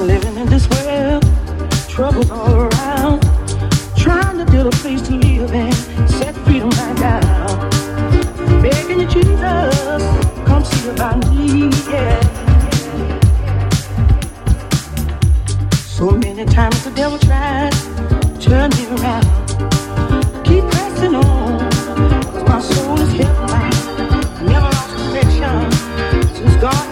Living in this world, troubles all around. Trying to build a place to live in, set freedom right down. Begging you, Jesus, come see about me, yeah. So many times the devil tried to turn me around. Keep pressing on, 'cause my soul is held by. Never lost connection since God